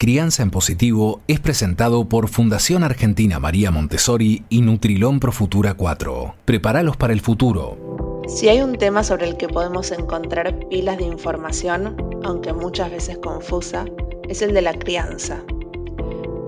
Crianza en Positivo es presentado por Fundación Argentina María Montessori y Nutrilón Pro Futura 4. Prepáralos para el futuro. Si hay un tema sobre el que podemos encontrar pilas de información, aunque muchas veces confusa, es el de la crianza.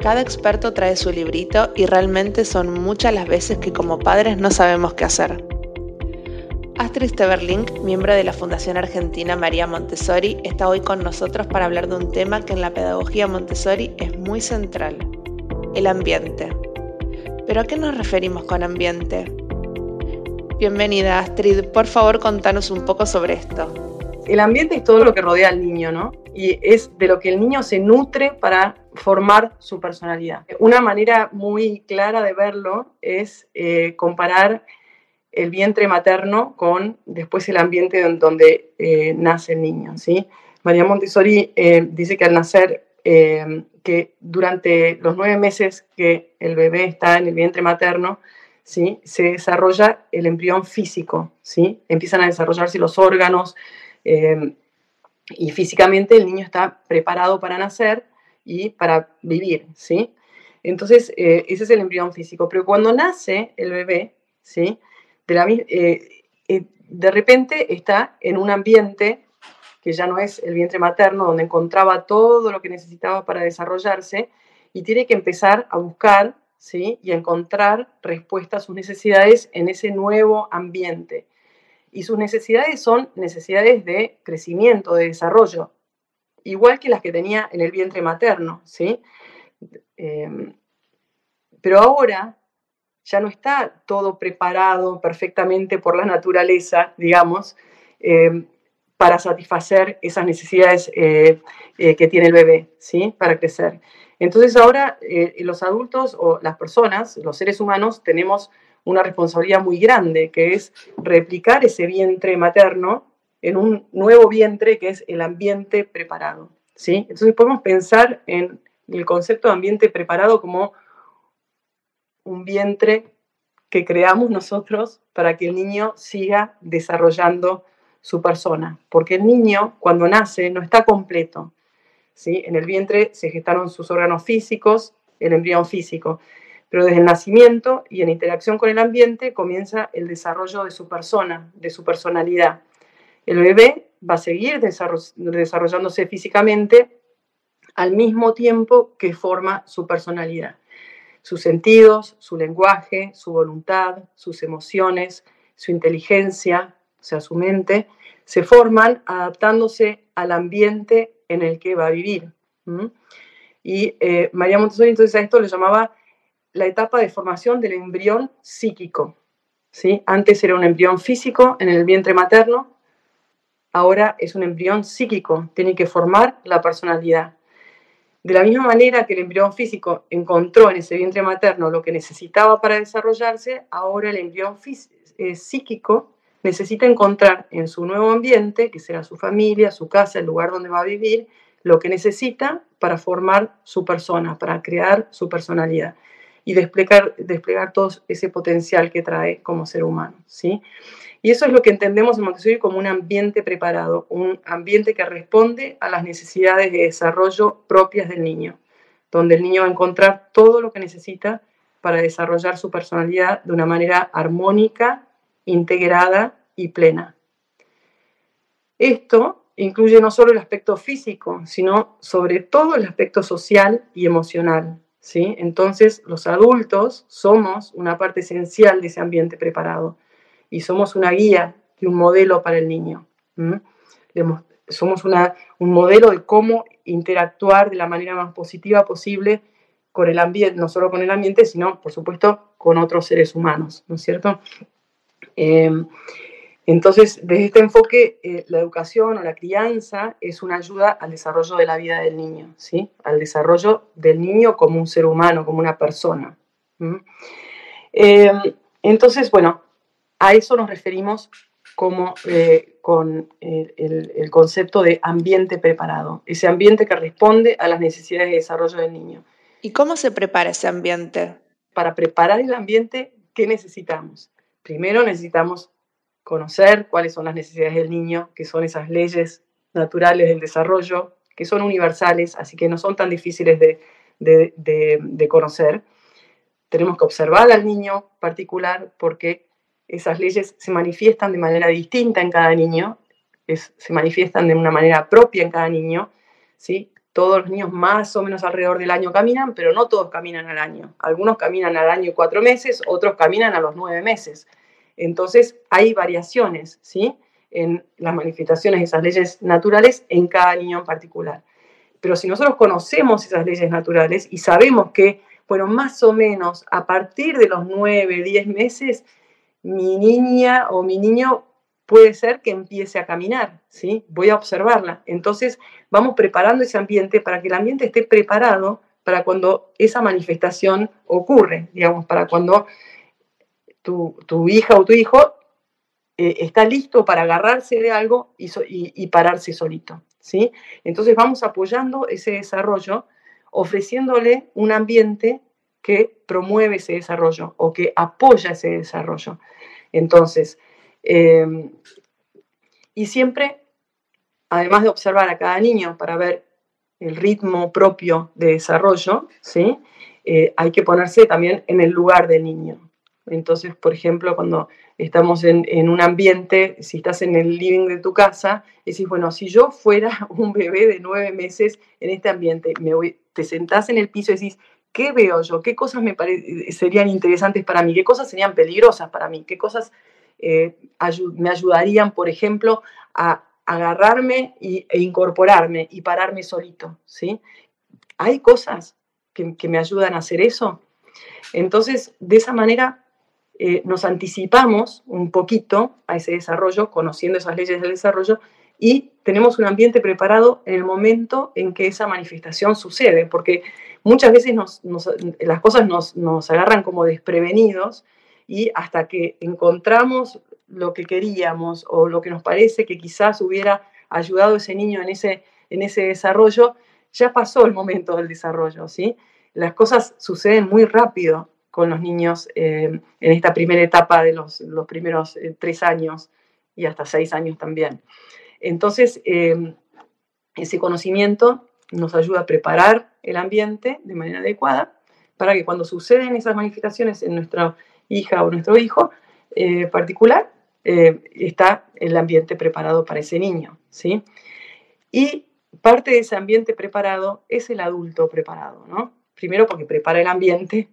Cada experto trae su librito y realmente son muchas las veces que como padres no sabemos qué hacer. Astrid Steverlink, miembro de la Fundación Argentina María Montessori, está hoy con nosotros para hablar de un tema que en la pedagogía Montessori es muy central, el ambiente. ¿Pero a qué nos referimos con ambiente? Bienvenida Astrid, por favor contanos un poco sobre esto. El ambiente es todo lo que rodea al niño, ¿no? Y es de lo que el niño se nutre para formar su personalidad. Una manera muy clara de verlo es eh, comparar el vientre materno con después el ambiente donde eh, nace el niño. ¿sí? María Montessori eh, dice que al nacer, eh, que durante los nueve meses que el bebé está en el vientre materno, ¿sí? se desarrolla el embrión físico, ¿sí? empiezan a desarrollarse los órganos y físicamente el niño está preparado para nacer y para vivir. ¿sí? Entonces, ese es el embrión físico. Pero cuando nace el bebé, ¿sí? De, eh, eh, de repente está en un ambiente que ya no es el vientre materno, donde encontraba todo lo que necesitaba para desarrollarse, y tiene que empezar a buscar ¿sí? y a encontrar respuesta a sus necesidades en ese nuevo ambiente. Y sus necesidades son necesidades de crecimiento, de desarrollo, igual que las que tenía en el vientre materno. ¿sí? Em, pero ahora ya no está todo preparado perfectamente por la naturaleza, digamos, eh, para satisfacer esas necesidades eh, eh, que tiene el bebé, ¿sí? Para crecer. Entonces ahora los adultos o las personas, los seres humanos, tenemos una responsabilidad muy grande, que es replicar ese vientre materno en un nuevo vientre que es el ambiente preparado, ¿sí? Entonces podemos pensar en el concepto de ambiente preparado como un vientre que creamos nosotros para que el niño siga desarrollando su persona. Porque el niño, cuando nace, no está completo. ¿sí? En el vientre se gestaron sus órganos físicos, el embrión físico. Pero desde el nacimiento y en interacción con el ambiente comienza el desarrollo de su persona, de su personalidad. El bebé va a seguir desarrollándose físicamente al mismo tiempo que forma su personalidad sus sentidos, su lenguaje, su voluntad, sus emociones, su inteligencia, o sea, su mente, se forman adaptándose al ambiente en el que va a vivir. Y eh, María Montessori entonces a esto le llamaba la etapa de formación del embrión psíquico. ¿sí? Antes era un embrión físico en el vientre materno, ahora es un embrión psíquico, tiene que formar la personalidad. De la misma manera que el embrión físico encontró en ese vientre materno lo que necesitaba para desarrollarse, ahora el embrión eh, psíquico necesita encontrar en su nuevo ambiente, que será su familia, su casa, el lugar donde va a vivir, lo que necesita para formar su persona, para crear su personalidad y desplegar, desplegar todo ese potencial que trae como ser humano. ¿sí? Y eso es lo que entendemos en Montessori como un ambiente preparado, un ambiente que responde a las necesidades de desarrollo propias del niño, donde el niño va a encontrar todo lo que necesita para desarrollar su personalidad de una manera armónica, integrada y plena. Esto incluye no solo el aspecto físico, sino sobre todo el aspecto social y emocional. ¿sí? Entonces, los adultos somos una parte esencial de ese ambiente preparado y somos una guía y un modelo para el niño. Somos un modelo de cómo interactuar de la manera más positiva posible con el ambiente, no solo con el ambiente, sino, por supuesto, con otros seres humanos, ¿no es cierto? Em, entonces, desde este enfoque, eh, la educación o la crianza es una ayuda al desarrollo de la vida del niño, ¿sí? Al desarrollo del niño como un ser humano, como una persona. Em, entonces, bueno, a eso nos referimos como eh, con el, concepto de ambiente preparado, ese ambiente que responde a las necesidades de desarrollo del niño. ¿Y cómo se prepara ese ambiente? Para preparar el ambiente, ¿qué necesitamos? Primero necesitamos conocer cuáles son las necesidades del niño, que son esas leyes naturales del desarrollo que son universales, así que no son tan difíciles de, de, conocer. Tenemos que observar al niño particular porque esas leyes se manifiestan de manera distinta en cada niño, se manifiestan de una manera propia en cada niño, ¿sí? Todos los niños más o menos alrededor del año caminan, pero no todos caminan al año. Algunos caminan al año y cuatro meses, otros caminan a los nueve meses. Entonces hay variaciones, ¿sí? En las manifestaciones de esas leyes naturales en cada niño en particular. Pero si nosotros conocemos esas leyes naturales y sabemos que, bueno, más o menos a partir de los 9, 10 meses, mi niña o mi niño puede ser que empiece a caminar, ¿sí? Voy a observarla. Entonces, vamos preparando ese ambiente para que el ambiente esté preparado para cuando esa manifestación ocurre, digamos, para cuando tu, hija o tu hijo eh, está listo para agarrarse de algo y, y pararse solito. ¿sí? Entonces vamos apoyando ese desarrollo, ofreciéndole un ambiente que promueve ese desarrollo o que apoya ese desarrollo. Entonces, em, y siempre, además de observar a cada niño para ver el ritmo propio de desarrollo, ¿sí? Eh, hay que ponerse también en el lugar del niño. Entonces, por ejemplo, cuando estamos en, un ambiente, si estás en el living de tu casa, decís, bueno, si yo fuera un bebé de nueve meses en este ambiente, me te sentás en el piso y decís, ¿qué veo yo? ¿Qué cosas me serían interesantes para mí? ¿Qué cosas serían peligrosas para mí? ¿Qué cosas eh, me ayudarían, por ejemplo, a agarrarme y, e incorporarme y pararme solito? ¿sí? ¿Hay cosas que, que me ayudan a hacer eso? Entonces, de esa manera eh, nos anticipamos un poquito a ese desarrollo, conociendo esas leyes del desarrollo, y tenemos un ambiente preparado en el momento en que esa manifestación sucede, porque muchas veces las cosas nos, agarran como desprevenidos y hasta que encontramos lo que queríamos o lo que nos parece que quizás hubiera ayudado a ese niño en ese, en ese desarrollo, ya pasó el momento del desarrollo, ¿sí? Las cosas suceden muy rápido con los niños eh, en esta primera etapa de los, primeros eh, tres años y hasta seis años también. Entonces, eh, ese conocimiento nos ayuda a preparar el ambiente de manera adecuada para que cuando suceden esas manifestaciones en nuestra hija o nuestro hijo particular, está el ambiente preparado para ese niño. ¿sí? Y parte de ese ambiente preparado es el adulto preparado, ¿no? primero porque prepara el ambiente,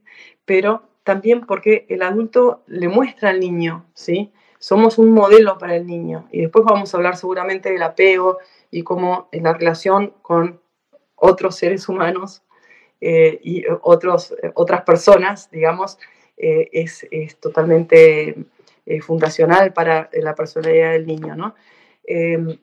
pero también porque el adulto le muestra al niño, ¿sí? Somos un modelo para el niño. Y después vamos a hablar seguramente del apego y cómo en la relación con otros seres humanos eh, y otros, otras personas, digamos, eh, es, totalmente eh, fundacional para la personalidad del niño, ¿no? Em,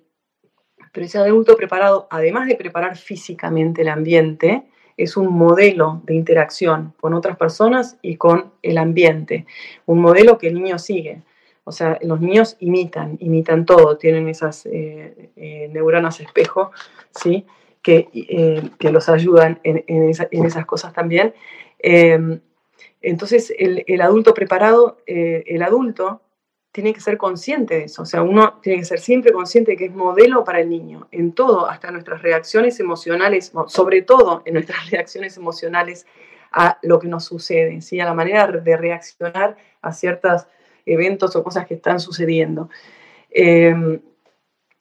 pero ese adulto preparado, además de preparar físicamente el ambiente, es un modelo de interacción con otras personas y con el ambiente, un modelo que el niño sigue. O sea, los niños imitan, imitan todo, tienen esas eh, eh, neuronas espejo, ¿sí? Que, eh, que los ayudan en, esas cosas también. Em, entonces, el, el, adulto preparado, el adulto tiene que ser consciente de eso, o sea, uno tiene que ser siempre consciente de que es modelo para el niño, en todo, hasta nuestras reacciones emocionales, sobre todo en nuestras reacciones emocionales a lo que nos sucede, ¿sí? a la manera de reaccionar a ciertos eventos o cosas que están sucediendo. Em,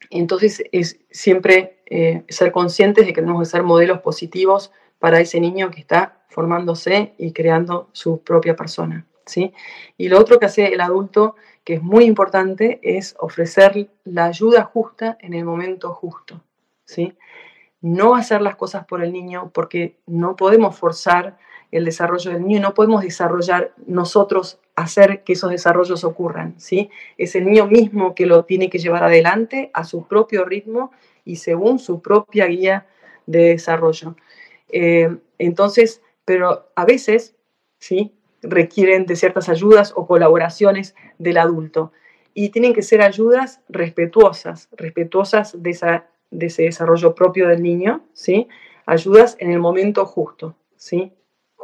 entonces, es siempre eh, ser conscientes de que tenemos que ser modelos positivos para ese niño que está formándose y creando su propia persona. ¿sí? Y lo otro que hace el adulto que es muy importante, es ofrecer la ayuda justa en el momento justo. ¿sí? No hacer las cosas por el niño porque no podemos forzar el desarrollo del niño, no podemos desarrollar nosotros, hacer que esos desarrollos ocurran. ¿sí? Es el niño mismo que lo tiene que llevar adelante a su propio ritmo y según su propia guía de desarrollo. Eh, entonces, pero a veces, ¿sí? requieren de ciertas ayudas o colaboraciones del adulto. Y tienen que ser ayudas respetuosas, respetuosas de, esa, de ese desarrollo propio del niño, ¿sí? Ayudas en el momento justo, ¿sí?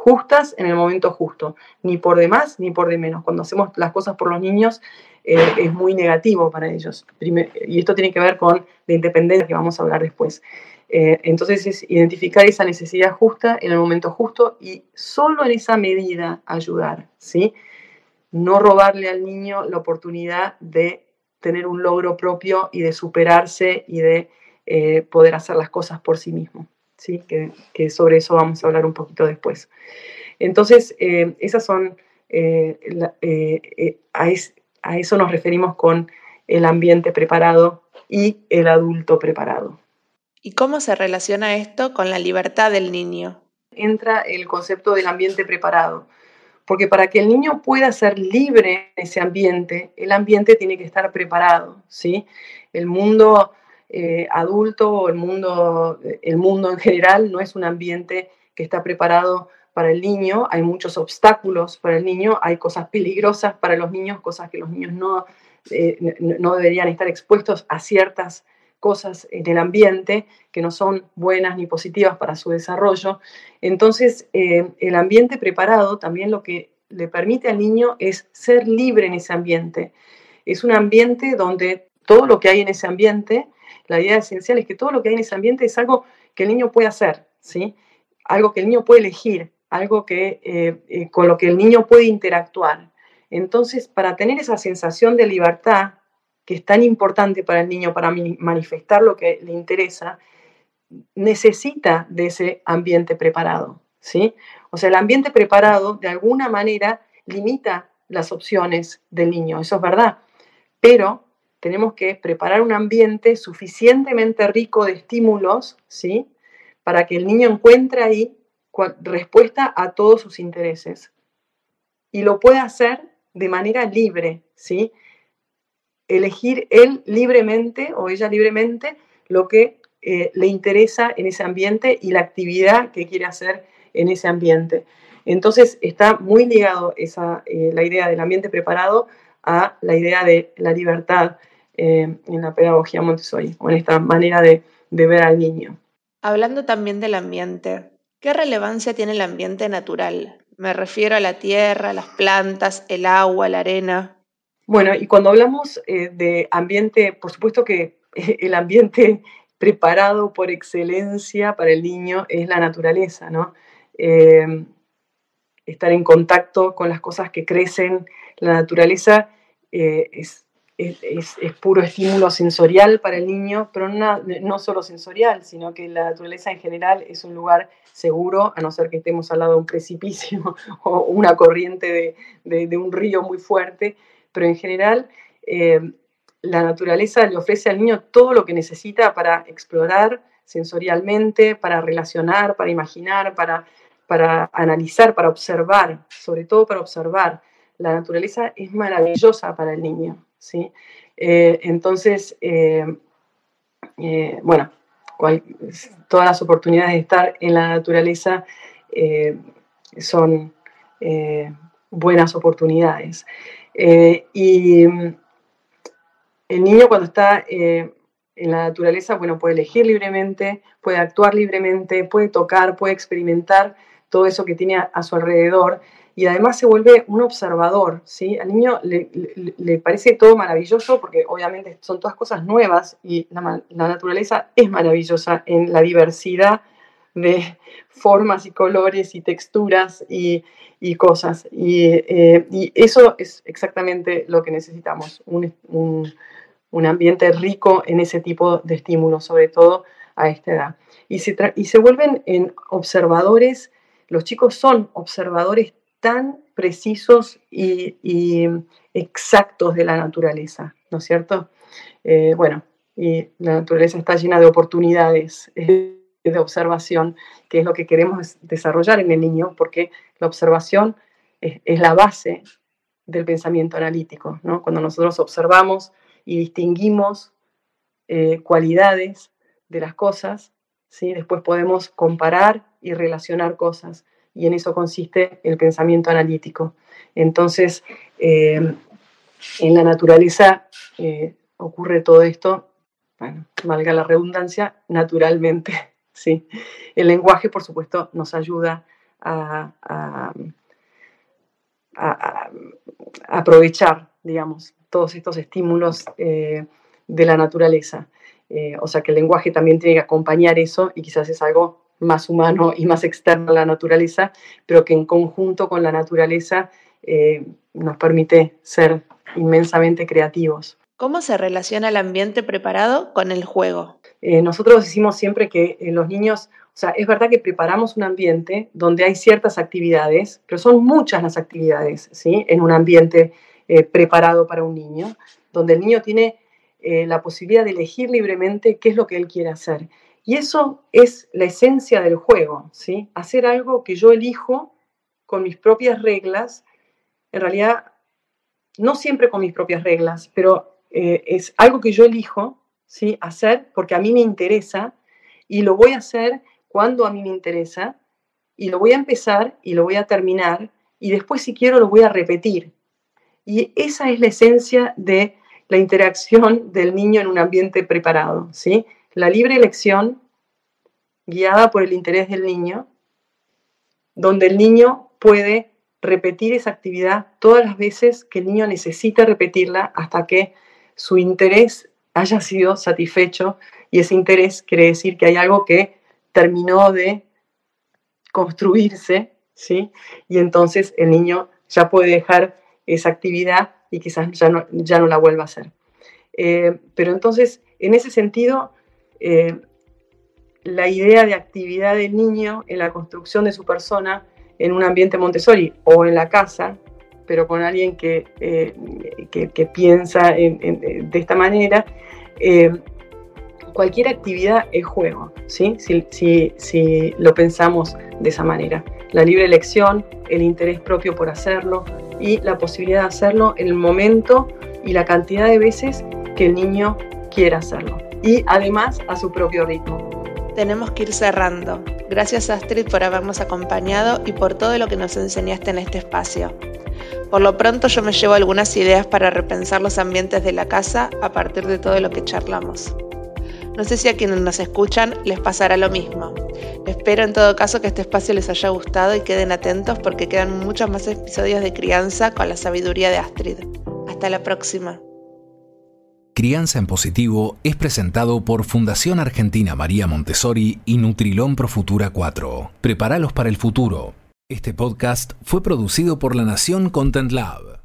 Justas en el momento justo, ni por de más ni por de menos. Cuando hacemos las cosas por los niños eh, es muy negativo para ellos. y esto tiene que ver con la independencia que vamos a hablar después. Eh, entonces es identificar esa necesidad justa en el momento justo y solo en esa medida ayudar, ¿sí? No robarle al niño la oportunidad de tener un logro propio y de superarse y de eh, poder hacer las cosas por sí mismo, ¿sí? Que, sobre eso vamos a hablar un poquito después. Entonces, eh, esas son, a, a eso nos referimos con el ambiente preparado y el adulto preparado. ¿Y cómo se relaciona esto con la libertad del niño? Entra el concepto del ambiente preparado, porque para que el niño pueda ser libre en ese ambiente, el ambiente tiene que estar preparado, ¿sí? El mundo eh, adulto o el mundo, el mundo en general no es un ambiente que está preparado para el niño, hay muchos obstáculos para el niño, hay cosas peligrosas para los niños, cosas que los niños no, eh, no deberían estar expuestos a ciertas cosas en el ambiente que no son buenas ni positivas para su desarrollo. Entonces, eh, el ambiente preparado también lo que le permite al niño es ser libre en ese ambiente. Es un ambiente donde todo lo que hay en ese ambiente, la idea esencial es que todo lo que hay en ese ambiente es algo que el niño puede hacer, ¿sí? algo que el niño puede elegir, algo que, eh, eh, con lo que el niño puede interactuar. Entonces, para tener esa sensación de libertad, que es tan importante para el niño para manifestar lo que le interesa, necesita de ese ambiente preparado, ¿sí? O sea, el ambiente preparado de alguna manera limita las opciones del niño, eso es verdad, pero tenemos que preparar un ambiente suficientemente rico de estímulos, ¿sí? Para que el niño encuentre ahí respuesta a todos sus intereses y lo pueda hacer de manera libre, ¿sí? elegir él libremente o ella libremente lo que eh, le interesa en ese ambiente y la actividad que quiere hacer en ese ambiente. Entonces está muy ligado esa, eh, la idea del ambiente preparado a la idea de la libertad eh, en la pedagogía Montessori o en esta manera de, de ver al niño. Hablando también del ambiente, ¿qué relevancia tiene el ambiente natural? Me refiero a la tierra, las plantas, el agua, la arena. Bueno, y cuando hablamos eh, de ambiente, por supuesto que el ambiente preparado por excelencia para el niño es la naturaleza, ¿no? Eh, estar en contacto con las cosas que crecen, la naturaleza eh, es, puro estímulo sensorial para el niño, pero no, solo sensorial, sino que la naturaleza en general es un lugar seguro, a no ser que estemos al lado de un precipicio o una corriente de un río muy fuerte, pero en general eh, la naturaleza le ofrece al niño todo lo que necesita para explorar sensorialmente, para relacionar, para imaginar, para, para analizar, para observar, sobre todo para observar. La naturaleza es maravillosa para el niño, ¿sí? Eh, entonces, eh, bueno, todas las oportunidades de estar en la naturaleza son buenas oportunidades. Eh, y mm, el niño cuando está eh, en la naturaleza, bueno, puede elegir libremente, puede actuar libremente, puede tocar, puede experimentar todo eso que tiene a, su alrededor y además se vuelve un observador, ¿sí? Al niño le, parece todo maravilloso porque obviamente son todas cosas nuevas y la, la naturaleza es maravillosa en la diversidad de formas y colores y texturas y, cosas. Eh, y, eso es exactamente lo que necesitamos, un, ambiente rico en ese tipo de estímulos, sobre todo a esta edad. Y se, y se vuelven en observadores, los chicos son observadores tan precisos y, exactos de la naturaleza, ¿no es cierto? Eh, bueno, y la naturaleza está llena de oportunidades de observación, que es lo que queremos desarrollar en el niño, porque la observación es, la base del pensamiento analítico. Cuando nosotros observamos y distinguimos eh, cualidades de las cosas, ¿sí? después podemos comparar y relacionar cosas, y en eso consiste el pensamiento analítico. Entonces, eh, en la naturaleza eh, ocurre todo esto, bueno, valga la redundancia, naturalmente. ¿sí? El lenguaje, por supuesto, nos ayuda a, aprovechar, digamos, todos estos estímulos eh, de la naturaleza. O sea que el lenguaje también tiene que acompañar eso y quizás es algo más humano y más externo a la naturaleza, pero que en conjunto con la naturaleza eh, nos permite ser inmensamente creativos. ¿Cómo se relaciona el ambiente preparado con el juego? Eh, nosotros decimos siempre que los niños, o sea, es verdad que preparamos un ambiente donde hay ciertas actividades, pero son muchas las actividades, ¿sí? En un ambiente preparado para un niño, donde el niño tiene eh, la posibilidad de elegir libremente qué es lo que él quiere hacer. Y eso es la esencia del juego, ¿sí? Hacer algo que yo elijo con mis propias reglas, en realidad no siempre con mis propias reglas, pero eh, es algo que yo elijo, ¿sí? Hacer porque a mí me interesa y lo voy a hacer cuando a mí me interesa y lo voy a empezar y lo voy a terminar y después si quiero lo voy a repetir. Y esa es la esencia de la interacción del niño en un ambiente preparado, ¿sí? La libre elección guiada por el interés del niño, donde el niño puede repetir esa actividad todas las veces que el niño necesita repetirla hasta que su interés haya sido satisfecho y ese interés quiere decir que hay algo que terminó de construirse, ¿sí? Y entonces el niño ya puede dejar esa actividad y quizás ya no, ya no la vuelva a hacer. Eh, pero entonces, en ese sentido, eh, la idea de actividad del niño en la construcción de su persona en un ambiente Montessori o en la casa, pero con alguien que, eh, que, piensa de esta manera, cualquier actividad es juego, ¿sí? Si, si, si, lo pensamos de esa manera. La libre elección, el interés propio por hacerlo, y la posibilidad de hacerlo en el momento y la cantidad de veces que el niño quiera hacerlo. Y además a su propio ritmo. Tenemos que ir cerrando. Gracias Astrid por habernos acompañado y por todo lo que nos enseñaste en este espacio. Por lo pronto yo me llevo algunas ideas para repensar los ambientes de la casa a partir de todo lo que charlamos. No sé si a quienes nos escuchan les pasará lo mismo. Espero en todo caso que este espacio les haya gustado y queden atentos porque quedan muchos más episodios de crianza con la sabiduría de Astrid. Hasta la próxima. Crianza en Positivo es presentado por Fundación Argentina María Montessori y Nutrilón Pro Futura 4. Prepáralos para el futuro. Este podcast fue producido por La Nación Content Lab.